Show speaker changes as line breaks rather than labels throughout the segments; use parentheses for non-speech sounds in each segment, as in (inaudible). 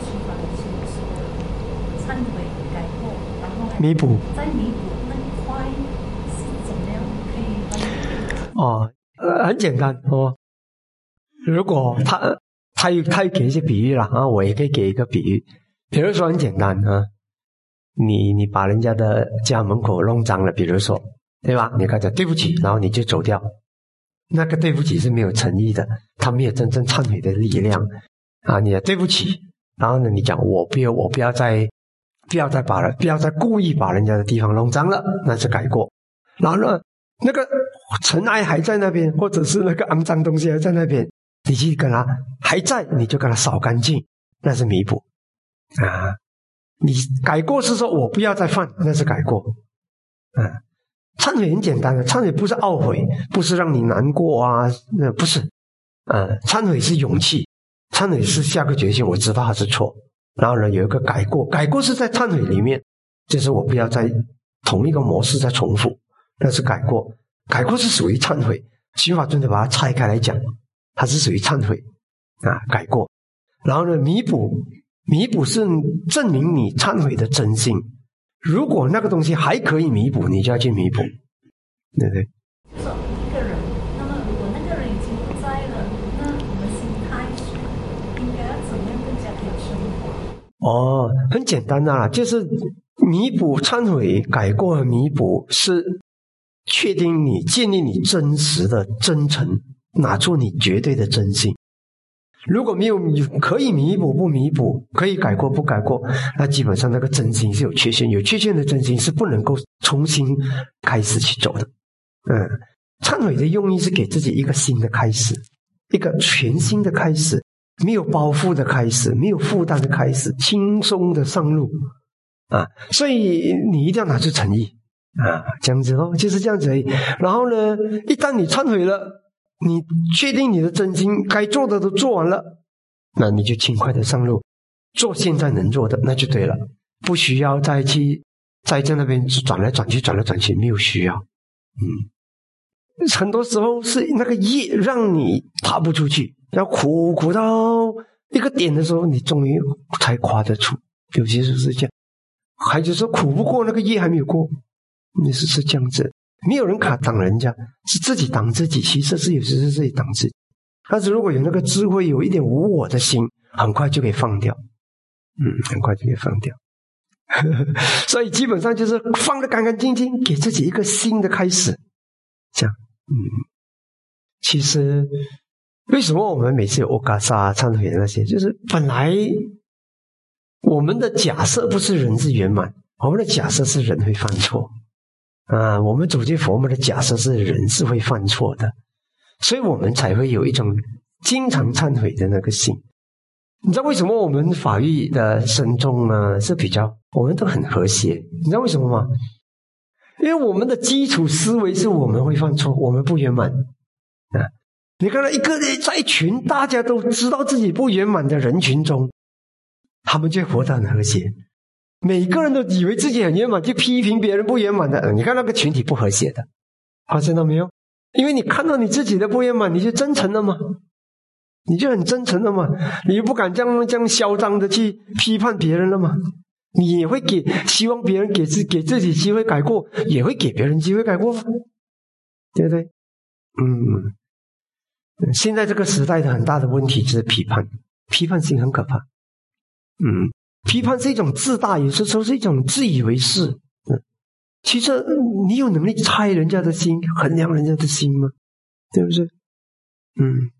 去法的心是忏悔改过，然后
弥补
再弥补那块是怎么样可以
哦，呃，很简单哦。如果他他又他又给一些比喻了啊，我也可以给一个比喻，比如说很简单啊，你你把人家的家门口弄脏了，比如说对吧？你跟他讲对不起，然后你就走掉，那个对不起是没有诚意的，他没有真正忏悔的力量啊。你的对不起，然后呢，你讲我不要我不要再不要再把人不要再故意把人家的地方弄脏了，那是改过。然后呢，那个尘埃还在那边，或者是那个肮脏东西还在那边，你去跟他还在，你就跟他扫干净，那是弥补啊。你改过是说我不要再犯，那是改过。嗯、忏悔很简单的，忏悔不是懊悔，不是让你难过啊，那不是。嗯、忏悔是勇气，忏悔是下个决心，我知道它是错，然后呢有一个改过，改过是在忏悔里面，就是我不要在同一个模式再重复，那是改过。改过是属于忏悔，刑法尊者把它拆开来讲，它是属于忏悔啊，改过。然后呢，弥补，弥补是证明你忏悔的真心。如果那个东西还可以弥补，你就要去弥补，对不对？
说一个人，那么如果那个人已经不在了，那我们心态是应该要怎么样更加可以升华？
哦，很简单的，就是弥补、忏悔、改过和弥补是确定你建立你真实的真诚，拿出你绝对的真心。如果没有可以弥补不弥补，可以改过不改过，那基本上那个真心是有缺陷，有缺陷的真心是不能够重新开始去走的。嗯，忏悔的用意是给自己一个新的开始，一个全新的开始，没有包袱的开始，没有负担的开始，轻松的上路啊！所以你一定要拿出诚意啊，这样子哦，就是这样子。然后呢，一旦你忏悔了，你确定你的真心，该做的都做完了，那你就轻快的上路，做现在能做的，那就对了，不需要再去再在那边转来转去，转来转去，没有需要。嗯，很多时候是那个业让你爬不出去，要苦苦到一个点的时候，你终于才跨得出。有些时候是这样，还就是说苦不过那个业还没有过，你是是这样子。没有人卡挡人家，是自己挡自己。其实是有时是自己挡自己。但是如果有那个智慧，有一点无我的心，很快就可以放掉。嗯，很快就可以放掉。(laughs) 所以基本上就是放得干干净净，给自己一个新的开始。这样，嗯，其实为什么我们每次有欧嘎萨忏悔的那些，就是本来我们的假设不是人是圆满，我们的假设是人会犯错啊。我们走进佛门的假设是人是会犯错的，所以我们才会有一种经常忏悔的那个心。你知道为什么我们法域的僧众呢是比较，我们都很和谐？你知道为什么吗？因为我们的基础思维是我们会犯错，我们不圆满啊。你看到一个人在一群大家都知道自己不圆满的人群中，他们就活得很和谐。每个人都以为自己很圆满，就批评别人不圆满的。你看那个群体不和谐的，发现到没有？因为你看到你自己的不圆满，你就真诚了吗？你就很真诚了嘛，你就不敢这样这样嚣张的去批判别人了吗？你也会给希望别人给自给自己机会改过，也会给别人机会改过吗？对不对？嗯，现在这个时代的很大的问题就是批判，批判性很可怕。嗯，批判是一种自大，有些时候是一种自以为是。嗯，其实你有能力猜人家的心，衡量人家的心吗？对不对？嗯。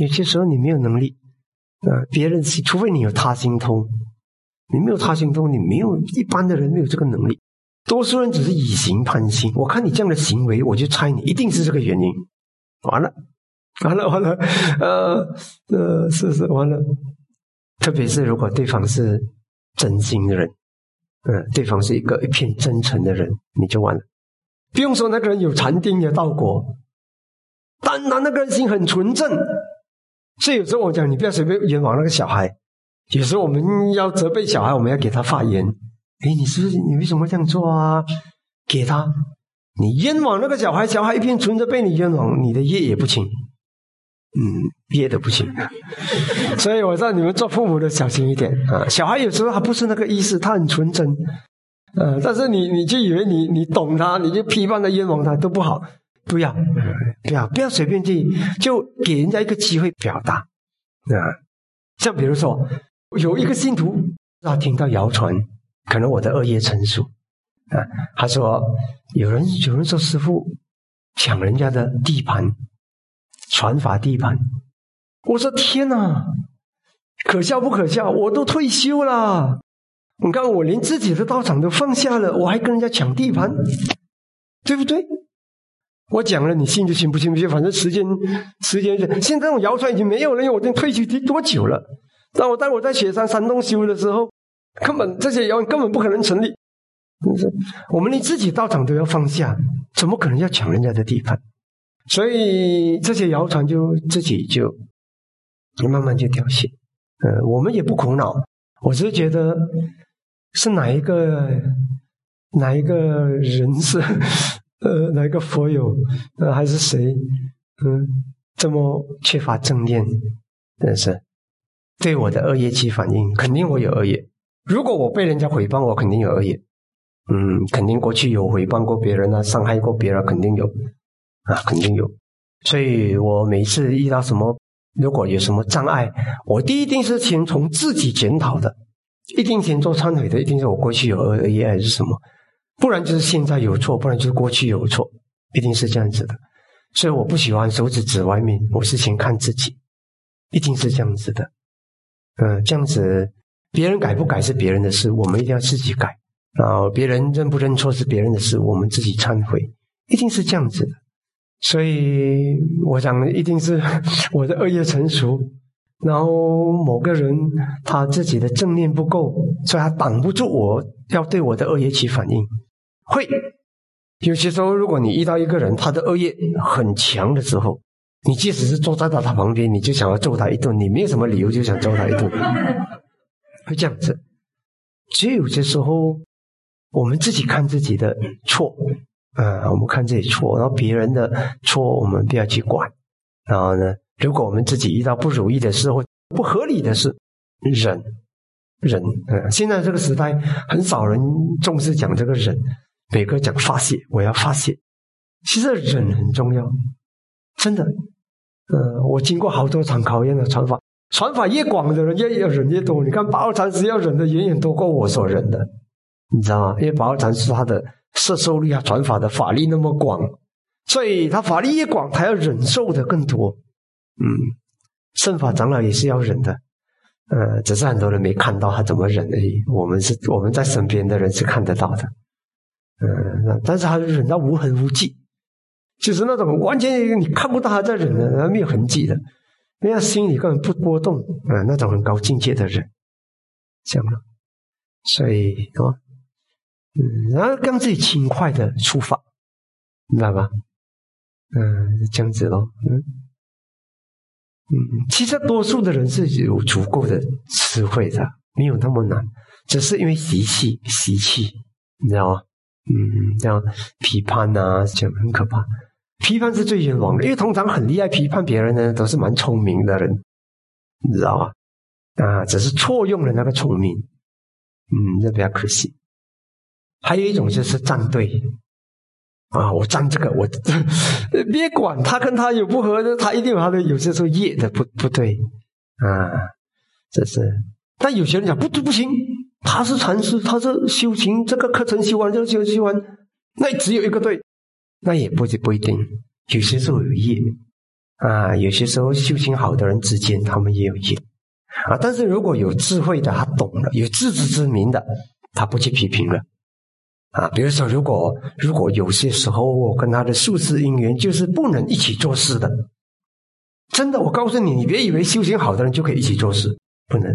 有些时候你没有能力，啊，别人心除非你有他心通，你没有他心通，你没有一般的人没有这个能力。多数人只是以形判心，我看你这样的行为，我就猜你一定是这个原因。完了，完了，完了，呃呃，是是完了。特别是如果对方是真心的人，嗯，对方是一个一片真诚的人，你就完了。不用说那个人有禅定的道果，单单那个人心很纯正。所以有时候我讲，你不要随便冤枉那个小孩。有时候我们要责备小孩，我们要给他发言。哎，你是不是你为什么这样做啊？给他，你冤枉那个小孩，小孩一片纯着被你冤枉，你的业也不轻。嗯，业的不轻。(laughs) 所以我让你们做父母的小心一点啊！小孩有时候他不是那个意思，他很纯真，呃，但是你你就以为你你懂他，你就批判他、冤枉他都不好，不要，不要，不要随便去，就给人家一个机会表达啊。像比如说，有一个信徒他听到谣传，可能我的恶业成熟啊，他说有人有人说师傅抢人家的地盘。传法地盘，我说天哪，可笑不可笑？我都退休了，你看我连自己的道场都放下了，我还跟人家抢地盘，对不对？我讲了，你信就信，不信不信，反正时间时间，现在这种谣传已经没有了，因为我已经退休多久了？但我当我在雪山山洞修的时候，根本这些谣言根本不可能成立。我们连自己道场都要放下，怎么可能要抢人家的地盘？所以这些谣传就自己就慢慢就凋谢，呃，我们也不苦恼。我只是觉得是哪一个哪一个人是呃哪一个佛友呃还是谁嗯这么缺乏正念，但是对我的恶业起反应，肯定我有恶业。如果我被人家诽谤，我肯定有恶业。嗯，肯定过去有诽谤过别人啊，伤害过别人，肯定有。啊，肯定有，所以我每次遇到什么，如果有什么障碍，我第一定是先从自己检讨的，一定先做忏悔的，一定是我过去有恶业还是什么，不然就是现在有错，不然就是过去有错，一定是这样子的。所以我不喜欢手指指外面，我是先看自己，一定是这样子的。嗯，这样子别人改不改是别人的事，我们一定要自己改。然后别人认不认错是别人的事，我们自己忏悔，一定是这样子的。所以我想，一定是 (laughs) 我的恶业成熟，然后某个人他自己的正念不够，所以他挡不住我要对我的恶业起反应。会有些时候，如果你遇到一个人，他的恶业很强的时候，你即使是坐在他旁边，你就想要揍他一顿，你没有什么理由就想揍他一顿，会这样子。只有有些时候，我们自己看自己的错。啊，我们看自己错，然后别人的错我们不要去管。然后呢，如果我们自己遇到不如意的事或不合理的事，忍忍。嗯，现在这个时代很少人重视讲这个忍，每个讲发泄，我要发泄。其实忍很重要，真的。嗯，我经过好多场考验的传法，传法越广的人越要忍越多。你看八二禅师要忍的远远多过我所忍的，你知道吗？因为八二禅师他的。摄受力啊，传法的法力那么广，所以他法力越广，他要忍受的更多。嗯，圣法长老也是要忍的，呃，只是很多人没看到他怎么忍而已。我们是我们在身边的人是看得到的，嗯，但是他忍到无痕无迹，就是那种完全你看不到他在忍的，没有痕迹的，人家心里根本不波动，啊，那种很高境界的人，这样的，所以哦。嗯，然后让自己轻快的出发，明白吧？嗯，这样子咯。嗯嗯，其实多数的人是有足够的智慧的，没有那么难，只是因为习气，习气，你知道吗？嗯，这样批判啊，这样很可怕。批判是最冤枉的，因为通常很厉害批判别人的都是蛮聪明的人，你知道吗？啊，只是错用了那个聪明，嗯，这比较可惜。还有一种就是站队，啊，我站这个，我 (laughs) 别管他跟他有不合的，他一定有他的有些时候业的不不对，啊，这是。但有些人讲不不行，他是禅师，他是修行，这个课程修完就修修完，那只有一个对，那也不不一定，有些时候有业，啊，有些时候修行好的人之间他们也有业，啊，但是如果有智慧的，他懂了，有自知之明的，他不去批评了。啊，比如说，如果如果有些时候我跟他的宿世姻缘就是不能一起做事的，真的，我告诉你，你别以为修行好的人就可以一起做事，不能。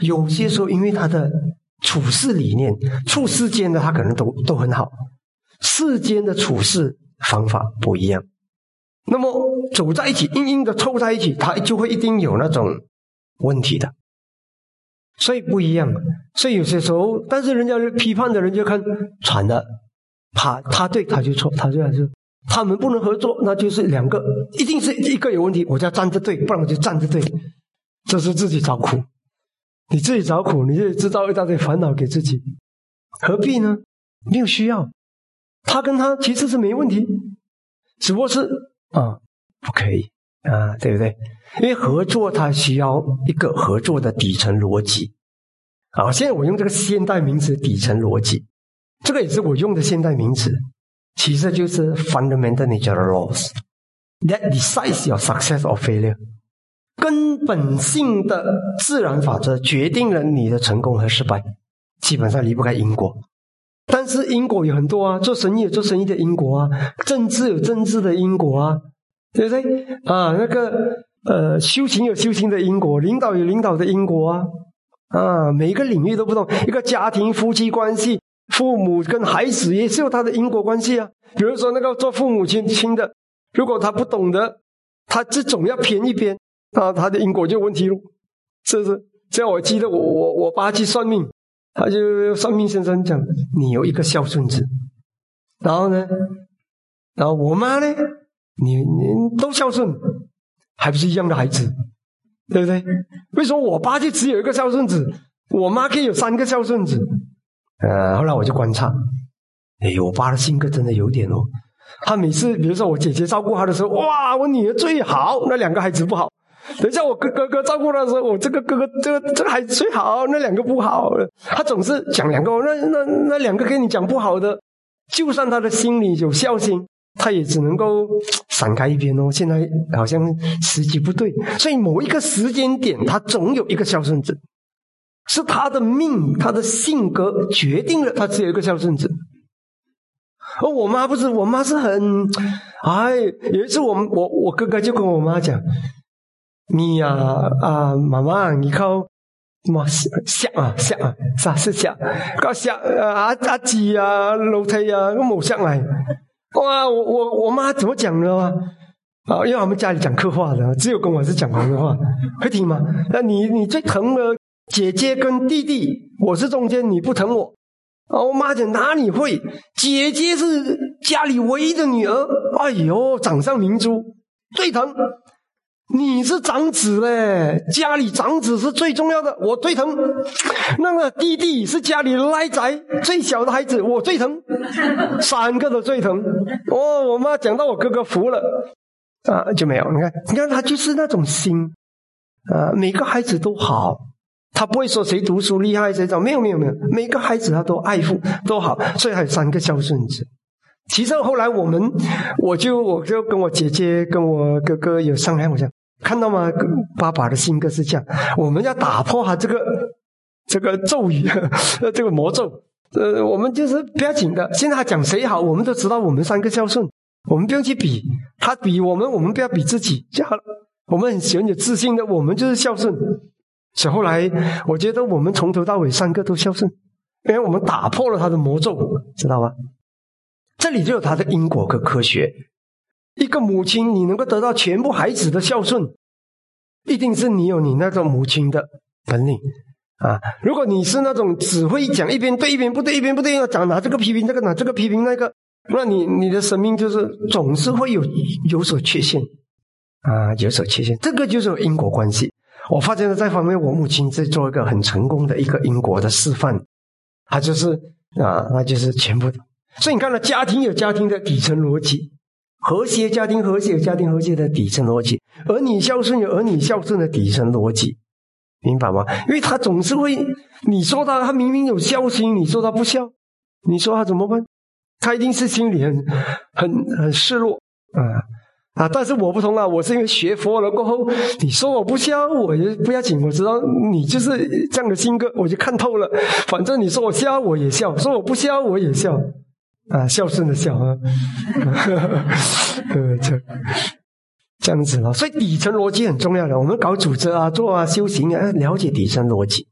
有些时候，因为他的处事理念、处世间的他可能都都很好，世间的处事方法不一样，那么走在一起，硬硬的凑在一起，他就会一定有那种问题的。所以不一样，所以有些时候，但是人家批判的人就看传的，他他对他就错，他就还是他们不能合作，那就是两个，一定是一个有问题，我就要站着对，不然我就站着对，这是自己找苦。你自己找苦，你就制造一大堆烦恼给自己，何必呢？没有需要。他跟他其实是没问题，只不过是啊，不可以啊，对不对？因为合作它需要一个合作的底层逻辑。啊，现在我用这个现代名词“底层逻辑”，这个也是我用的现代名词，其实就是 fundamental natural laws that decides your success or failure。根本性的自然法则决定了你的成功和失败，基本上离不开因果。但是因果有很多啊，做生意有做生意的因果啊，政治有政治的因果啊，对不对？啊，那个呃，修行有修行的因果，领导有领导的因果啊，啊，每一个领域都不同。一个家庭夫妻关系，父母跟孩子也是有他的因果关系啊。比如说那个做父母亲亲的，如果他不懂得，他这总要偏一边，啊，他的因果就问题了，是不是？这样我记得我我我爸去算命。他就算命先生讲，你有一个孝顺子，然后呢，然后我妈呢，你你都孝顺，还不是一样的孩子，对不对？为什么我爸就只有一个孝顺子，我妈可以有三个孝顺子？呃，后来我就观察，哎，我爸的性格真的有点哦，他每次比如说我姐姐照顾他的时候，哇，我女儿最好，那两个孩子不好。(laughs) 等一下，我哥哥哥照顾他的时候，我这个哥哥这个这个孩子最好，那两个不好。他总是讲两个，那那那两个跟你讲不好的，就算他的心里有孝心，他也只能够闪开一边哦。现在好像时机不对，所以某一个时间点，他总有一个孝顺子，是他的命，他的性格决定了他只有一个孝顺子。而我妈不是，我妈是很，哎，有一次我们我我哥哥就跟我妈讲。你呀啊，妈妈，你靠什么想啊想啊，啥是想？靠想啊阿姐啊楼梯啊，我冇想来。哇，我我我妈怎么讲的吗？啊，因为我们家里讲客话的，只有跟我是讲普通话，会听吗？那你你最疼的姐姐跟弟弟，我是中间，你不疼我。啊，我妈讲哪里会？姐姐是家里唯一的女儿，哎呦，掌上明珠，最疼。你是长子嘞，家里长子是最重要的，我最疼。那个弟弟是家里赖仔，最小的孩子，我最疼。三个都最疼。哦，我妈讲到我哥哥服了，啊，就没有。你看，你看他就是那种心，啊，每个孩子都好，他不会说谁读书厉害谁早，没有没有没有，每个孩子他都爱护都好，所以还有三个孝顺子。其实后来我们，我就我就跟我姐姐跟我哥哥有商量，我讲看到吗？爸爸的性格是这样，我们要打破他这个这个咒语，(laughs) 这个魔咒。呃，我们就是不要紧的。现在他讲谁好，我们都知道，我们三个孝顺，我们不用去比他比我们，我们不要比自己就好了。我们很喜欢有自信的，我们就是孝顺。所以后来，我觉得我们从头到尾三个都孝顺，因为我们打破了他的魔咒，知道吧？这里就有它的因果和科学。一个母亲，你能够得到全部孩子的孝顺，一定是你有你那种母亲的本领啊！如果你是那种只会讲一边对一边不对，一边不对，要讲拿这个批评这个，拿这个批评那个，那你你的生命就是总是会有有所缺陷啊，有所缺陷。这个就是因果关系。我发现了这方面，我母亲在做一个很成功的一个因果的示范，她就是啊，那就是全部的。所以你看到家庭有家庭的底层逻辑，和谐家庭和谐家庭和谐的底层逻辑，儿女孝顺有儿女孝顺的底层逻辑，明白吗？因为他总是会，你说他他明明有孝心，你说他不孝，你说他怎么办？他一定是心里很很很失落啊啊！但是我不同啊，我是因为学佛了过后，你说我不孝，我也不要紧，我知道你就是这样的性格，我就看透了。反正你说我孝，我也孝；说我不孝，我也孝。啊，孝顺的孝啊，(laughs) 呃，这这样子了，所以底层逻辑很重要的。我们搞组织啊、做啊、修行啊，了解底层逻辑。